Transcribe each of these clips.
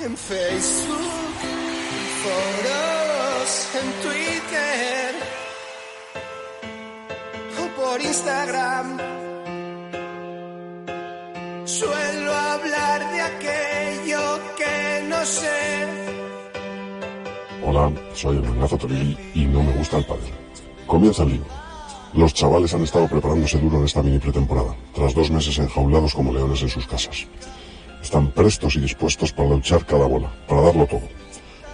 en Facebook, en foros, en Twitter o por Instagram. Suelo hablar de aquello que no sé. Hola, soy el mangazo Torili y no me gusta el pádel. Comienza el lío. Los chavales han estado preparándose duro en esta mini pretemporada, tras dos meses enjaulados como leones en sus casas. Están prestos y dispuestos para luchar cada bola, para darlo todo.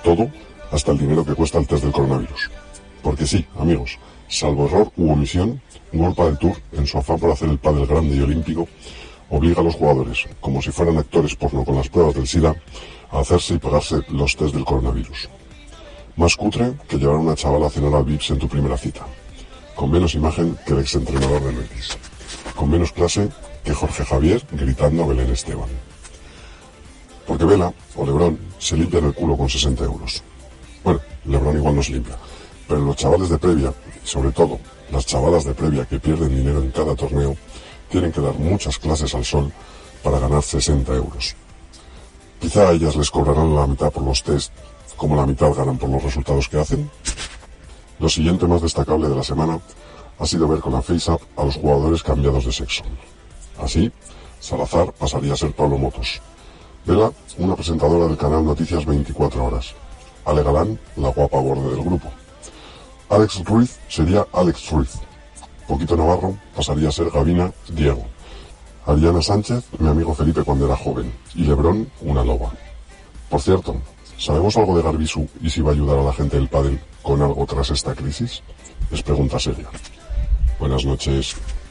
Todo hasta el dinero que cuesta el test del coronavirus. Porque sí, amigos, salvo error u omisión, World del Tour, en su afán por hacer el pádel grande y olímpico, obliga a los jugadores, como si fueran actores porno con las pruebas del SIDA, a hacerse y pagarse los test del coronavirus. Más cutre que llevar a una chavala a cenar al Vips en tu primera cita. Con menos imagen que el exentrenador del Betis. Con menos clase que Jorge Javier gritando a Belén Esteban. Porque Vela o Lebrón se limpian el culo con 60 euros. Bueno, Lebrón igual no se limpia. Pero los chavales de previa, y sobre todo las chavalas de previa que pierden dinero en cada torneo, tienen que dar muchas clases al sol para ganar 60 euros. Quizá a ellas les cobrarán la mitad por los test, como la mitad ganan por los resultados que hacen. Lo siguiente más destacable de la semana ha sido ver con la FaceApp a los jugadores cambiados de sexo. Así, Salazar pasaría a ser Pablo Motos. Vela, una presentadora del canal Noticias 24 Horas. Ale Galán, la guapa borde del grupo. Alex Ruiz sería Alex Ruiz. Poquito Navarro pasaría a ser Gavina Diego. Ariana Sánchez, mi amigo Felipe cuando era joven. Y Lebrón, una loba. Por cierto, ¿sabemos algo de Garbisu y si va a ayudar a la gente del pádel con algo tras esta crisis? Es pregunta seria. Buenas noches.